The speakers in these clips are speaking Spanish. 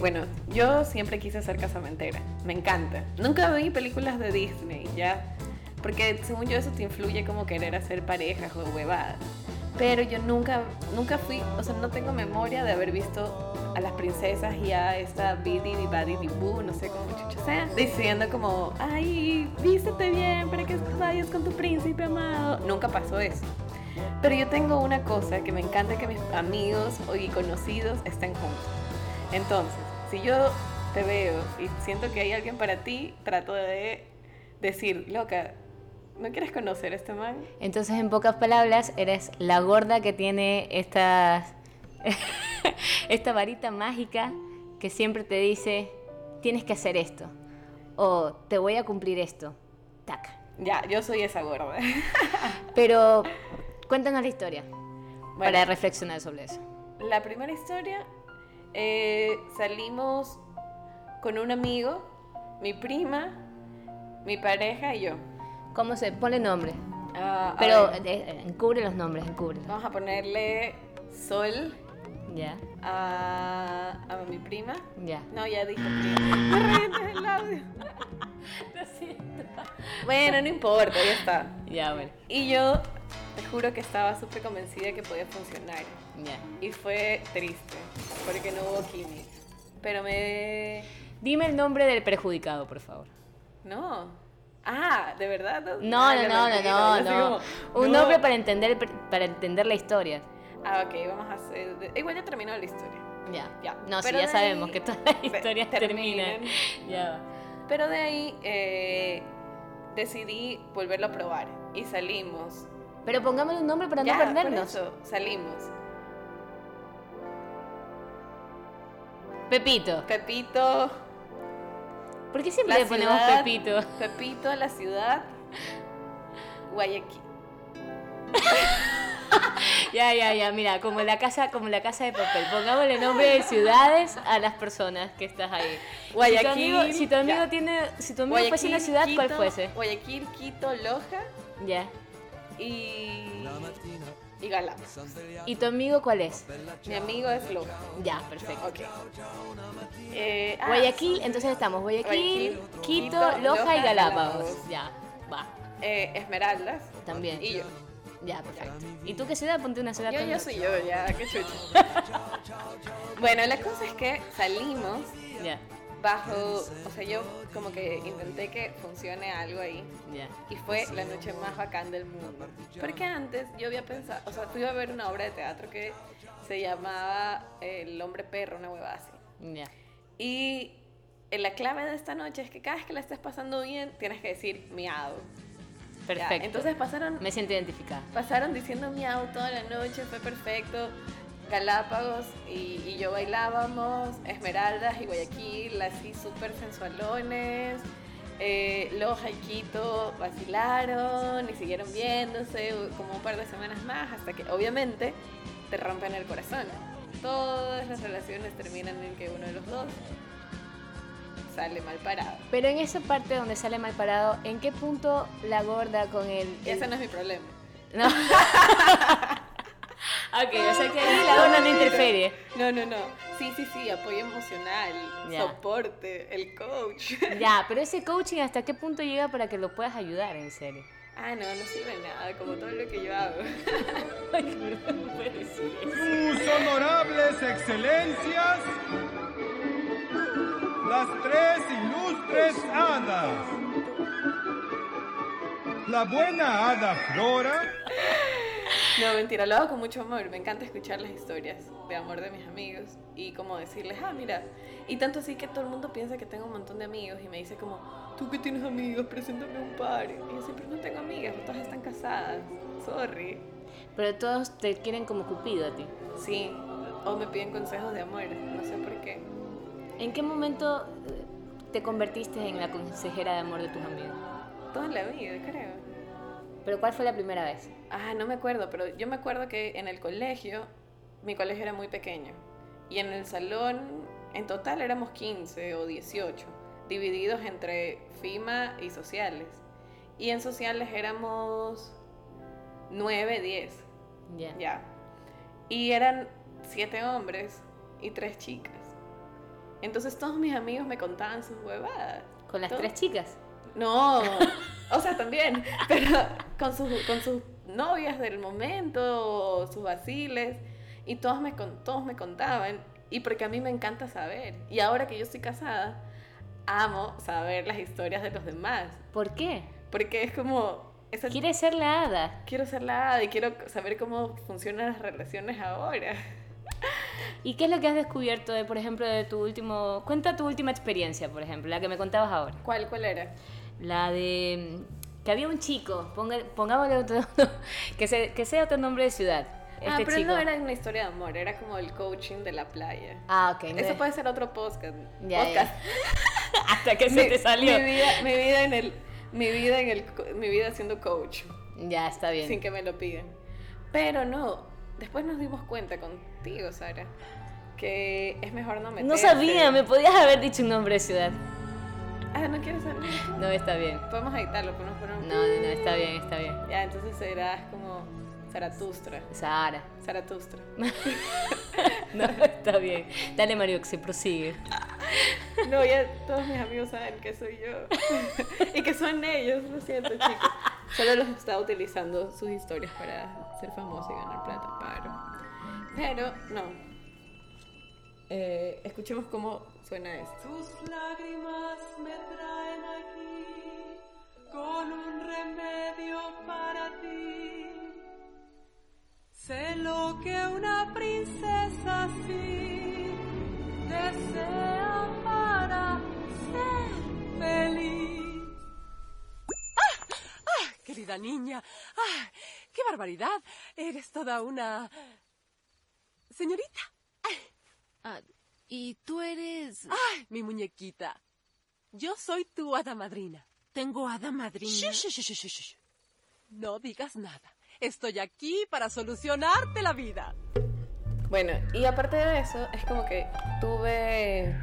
bueno, yo siempre quise ser casamentera. Me encanta. Nunca vi películas de Disney, ya. Porque según yo eso te influye como querer hacer parejas o huevadas. Pero yo nunca, nunca fui, o sea, no tengo memoria de haber visto a las princesas y a esta Bidi Badi Boo, no sé cómo chucha sea, diciendo como, ay, vístete bien para que vayas con tu príncipe amado. Nunca pasó eso. Pero yo tengo una cosa que me encanta que mis amigos y conocidos estén juntos. Entonces, si yo te veo y siento que hay alguien para ti, trato de decir, loca, ¿no quieres conocer a este man? Entonces, en pocas palabras, eres la gorda que tiene esta, esta varita mágica que siempre te dice, tienes que hacer esto, o te voy a cumplir esto. Tac. Ya, yo soy esa gorda. Pero cuéntanos la historia para reflexionar sobre eso. La primera historia, eh, salimos con un amigo, mi prima, mi pareja y yo. ¿Cómo se pone nombre? Ah, Pero eh, eh, encubre los nombres, encubre. vamos a ponerle Sol Ya, a, a mi prima. ya. No, ya dije prima. Me revientas el audio. Bueno, no importa, ya está. Ya, bueno. Y yo te juro que estaba súper convencida que podía funcionar. Ya. Y fue triste, porque no hubo química. Pero me... Dime el nombre del perjudicado, por favor. No. Ah, ¿de verdad? No, no, ya no, no, no, no. como, Un no. nombre para entender, para entender la historia. Ah, ok, vamos a hacer... Igual ya terminó la historia. Ya. Ya. No, sí, Pero ya de sabemos ahí que todas las historias terminan. terminan. Ya. Pero de ahí eh, decidí volverlo a probar. Y salimos. Pero pongámosle un nombre para Ya, no por perdernos. eso, salimos. Pepito. Pepito, ¿Por qué siempre La le ponemos ciudad. Pepito? Pepito, la ciudad, Guayaquil. Ya, ya, ya, mira, como la casa, como la casa de papel. Pongámosle nombre de ciudades a las personas que estás ahí. Guayaquil, Si tu amigo, si tu amigo ya. tiene, si tu amigo fuese una ciudad, ¿cuál Quito, fuese? Guayaquil, Quito, Loja Ya. Y, y Galápagos. ¿Y tu amigo cuál es? Mi amigo es Loja. Ya, perfecto. Ok. Eh, ah, Guayaquil, entonces estamos Guayaquil, Guayaquil, Quito, Quito, Loja, Loja y Galápagos. Ya, va, eh, Esmeraldas. también. Y yo. Ya, perfecto. ¿Y tú qué ciudad? Ponte una ciudad. Yo, yo soy yo, ya, qué chucha. bueno, la cosa es que salimos Ya, bajo, o sea, yo como que intenté que funcione algo ahí. ya. Y fue la noche más bacán del mundo. Porque antes yo había pensado, o sea, fui a ver una obra de teatro que se llamaba El hombre perro, una hueva así. Ya. Y la clave de esta noche es que cada vez que la estés pasando bien, tienes que decir miau. Ya, Perfecto. Entonces pasaron, me siento identificada. pasaron diciendo miau toda la noche, fue perfecto. Galápagos y, y yo bailábamos, Esmeraldas y Guayaquil, así súper sensualones. Eh, Loja y Quito vacilaron y siguieron viéndose como un par de semanas más hasta que obviamente te rompen el corazón. Todas las relaciones terminan en que uno de los dos sale mal parado. Pero en esa parte donde sale mal parado, ¿en qué punto la gorda con el... El- ese no es mi problema. No. ok, o sea que ahí la gorda no interfiere. No, no, no. Sí, sí, sí, apoyo emocional, Ya. soporte, el coach. Ya, pero ese coaching, ¿hasta qué punto llega para que lo puedas ayudar, en serio? Ah, no, no sirve nada, como todo lo que yo hago. Sus honorables excelencias, las tres ilustres hadas. La buena hada Flora, No, mentira, lo hago con mucho amor. Me encanta escuchar las historias de amor de mis amigos y como decirles, ah, mira. Y tanto así que todo el mundo piensa que tengo un montón de amigos y me dice como, tú que tienes amigos, preséntame un par. Y yo siempre no tengo amigas, todas están casadas. Sorry. Pero todos te quieren como Cupido a ti. Sí, o me piden consejos de amor, no sé por qué. ¿En qué momento eh, te convertiste en la consejera de amor de tus amigos? Toda la vida, creo. ¿Pero cuál fue la primera vez? Ah, no me acuerdo, pero yo me acuerdo que en el colegio, mi colegio era muy pequeño. Y en el salón, en total éramos 15 o 18, divididos entre FIMA y sociales. Y en sociales éramos 9, 10, Ya. ya. Y eran 7 hombres y 3 chicas. Entonces todos mis amigos me contaban sus huevadas. Con las Todo- tres chicas. No, o sea, también, pero con sus, con sus novias del momento, sus vaciles, y todos me, todos me contaban, y porque a mí me encanta saber. Y ahora que yo estoy casada, amo saber las historias de los demás, ¿Por qué? porque es como... esa- Quiere ser la hada. Quiero ser la hada y quiero saber cómo funcionan las relaciones ahora. ¿Y qué es lo que has descubierto de, por ejemplo, de tu último... Cuenta tu última experiencia, por ejemplo, la que me contabas ahora. ¿Cuál, cuál era? La de que había un chico, ponga, pongámosle otro, que, se- que sea otro nombre de ciudad. Este ah, pero chico. no era una historia de amor, era como el coaching de la playa. Ah, ok. Eso es- puede ser otro podcast. Ya, podcast. Hasta que se Mi- te salió. Mi vida, mi vida en el, mi vida en el, mi vida siendo coach, Ya, está bien. sin que me lo pidan. Pero no, después nos dimos cuenta contigo, Sara, que es mejor no meterse. no sabía, me podías haber dicho un nombre de ciudad. Ah, ¿no quieres saber? No, está bien. Podemos editarlo, podemos. No, no, no, está bien, está bien. Ya, entonces serás como Zaratustra. Sahara. Zaratustra. No, está bien. Dale, Mario, que se prosigue. No, ya todos mis amigos saben que soy yo. y que son ellos, lo siento, chicos. Solo los estaba utilizando sus historias para ser famoso y ganar plata, pero. Pero, no. Eh, escuchemos cómo suena esto. Tus lágrimas me traen aquí que una princesa así desea para ser feliz. ¡Ah! ¡Ah! Querida niña, ¡ah! ¡Qué barbaridad! Eres toda una... Señorita. Ah, ¿Y tú eres...? ¡Ay, mi muñequita! Yo soy tu hada madrina. Tengo hada madrina. Shh, shh, shh, shh, shh, shh. No digas nada. Estoy aquí para solucionarte la vida. Bueno, y aparte de eso, es como que tuve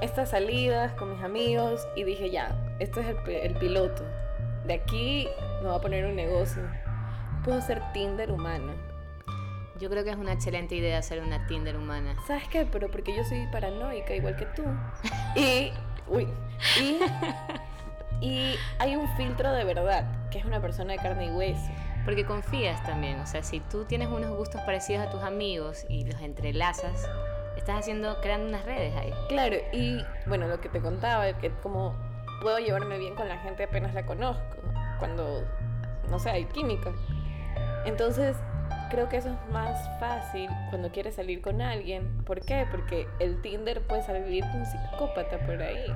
estas salidas con mis amigos y dije, ya, esto es el, pi- el piloto. De aquí me voy a poner un negocio. Puedo ser Tinder humano. Yo creo que es una excelente idea hacer una Tinder humana. ¿Sabes qué? Pero porque yo soy paranoica igual que tú. Y, uy, y, y hay un filtro de verdad, que es una persona de carne y hueso. Porque confías también, o sea, si tú tienes unos gustos parecidos a tus amigos y los entrelazas, estás haciendo, creando unas redes ahí. Claro, y bueno, lo que te contaba, que como puedo llevarme bien con la gente apenas la conozco, cuando, no sé, hay química. Entonces, creo que eso es más fácil cuando quieres salir con alguien. ¿Por qué? Porque el Tinder puede salir un psicópata por ahí.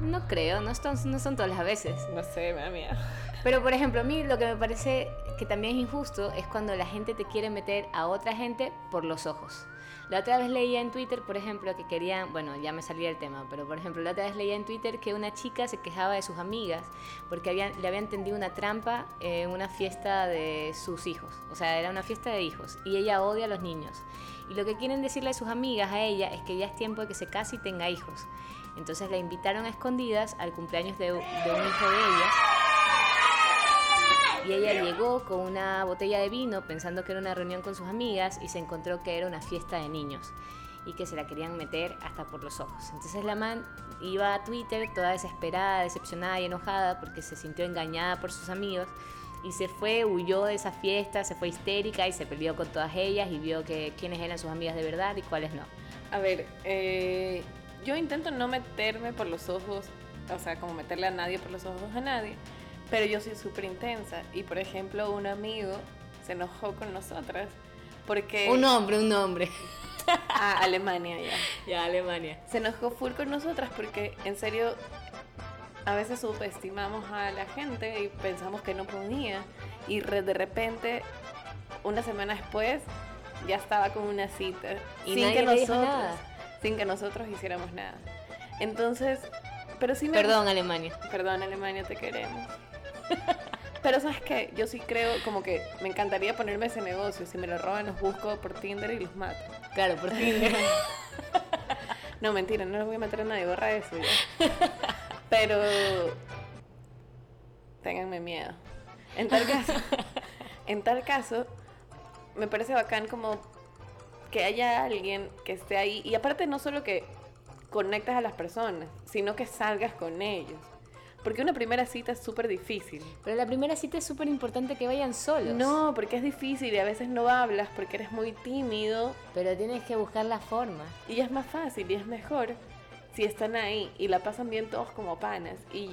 No creo, no son, no son todas las veces. No sé, miedo. Pero por ejemplo, a mí lo que me parece que también es injusto es cuando la gente te quiere meter a otra gente por los ojos. La otra vez leía en Twitter, por ejemplo, que querían, bueno, ya me salía el tema, pero por ejemplo, la otra vez leía en Twitter que una chica se quejaba de sus amigas porque le habían tendido una trampa en una fiesta de sus hijos. O sea, era una fiesta de hijos y ella odia a los niños. Y lo que quieren decirle a sus amigas a ella es que ya es tiempo de que se case y tenga hijos. Entonces la invitaron a escondidas al cumpleaños de un hijo de ellas y ella llegó con una botella de vino pensando que era una reunión con sus amigas y se encontró que era una fiesta de niños y que se la querían meter hasta por los ojos. Entonces la man iba a Twitter toda desesperada, decepcionada y enojada porque se sintió engañada por sus amigos y se fue, huyó de esa fiesta, se fue histérica y se peleó con todas ellas y vio que quiénes eran sus amigas de verdad y cuáles no. A ver, eh, yo intento no meterme por los ojos, o sea, como meterle a nadie por los ojos a nadie, pero yo soy súper intensa. Y por ejemplo, un amigo se enojó con nosotras porque... Un hombre, un hombre. A Alemania ya. ya, Alemania. Se enojó full con nosotras porque en serio a veces subestimamos a la gente y pensamos que no podía. Y de repente, una semana después, ya estaba con una cita. Y sin que nosotros, sin que nosotros hiciéramos nada. Entonces, pero sí me Perdón, Alemania. Perdón, Alemania, te queremos. Pero sabes qué, yo sí creo como que me encantaría ponerme ese negocio. Si me lo roban, los busco por Tinder y los mato. Claro, por Tinder. No, mentira, no los voy a meter a nadie, borra eso ya. Pero ténganme miedo. En tal caso, en tal caso, me parece bacán como que haya alguien que esté ahí. Y aparte no solo que conectas a las personas, sino que salgas con ellos. Porque una primera cita es súper difícil. Pero la primera cita es súper importante que vayan solos. No, porque es difícil y a veces no hablas porque eres muy tímido Pero tienes que buscar la forma. y es más fácil y es mejor si están ahí y la pasan bien todos como panas y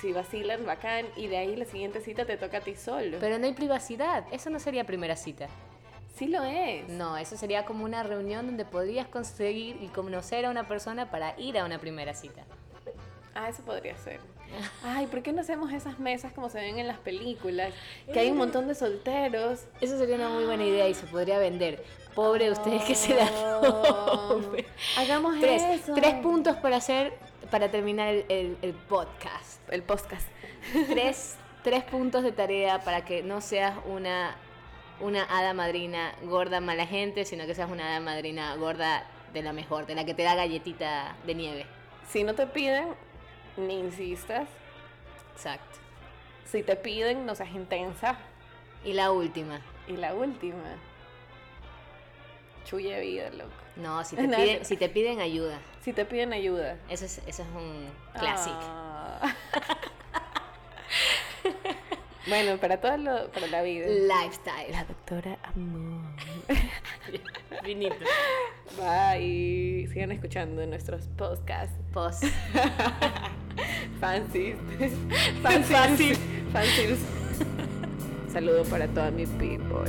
si vacilan bacán y de ahí la siguiente cita te toca a ti solo. Pero no hay privacidad. Eso no sería primera cita. sí lo es. No, eso sería como una reunión donde podrías conseguir y conocer a una persona para ir a una primera cita. Ah, eso podría ser. Ay, ¿por qué no hacemos esas mesas como se ven en las películas? Que hay un montón de solteros. Eso sería una muy buena idea y se podría vender. Pobre de ustedes que se la Oh. Hagamos Tres, eso. tres puntos para hacer, para terminar el, el- el podcast. El podcast. Tres, tres puntos de tarea para que no seas una, una hada madrina gorda mala gente, sino que seas una hada madrina gorda de la mejor, de la que te da galletita de nieve. Si no te piden, ni insistas. Exacto. Si te piden, no seas intensa. Y la última. Y la última. Chuye vida, loco. No, si te, No, piden, no. si te piden ayuda. Si te piden ayuda. Eso es, eso es un clásico. Ah. bueno, para todo lo, para la vida. Lifestyle. La doctora Amor. Vinito. Bye. Sigan escuchando nuestros podcasts. Post. Fancies. Fancies. Fancies. Saludo para toda mi people.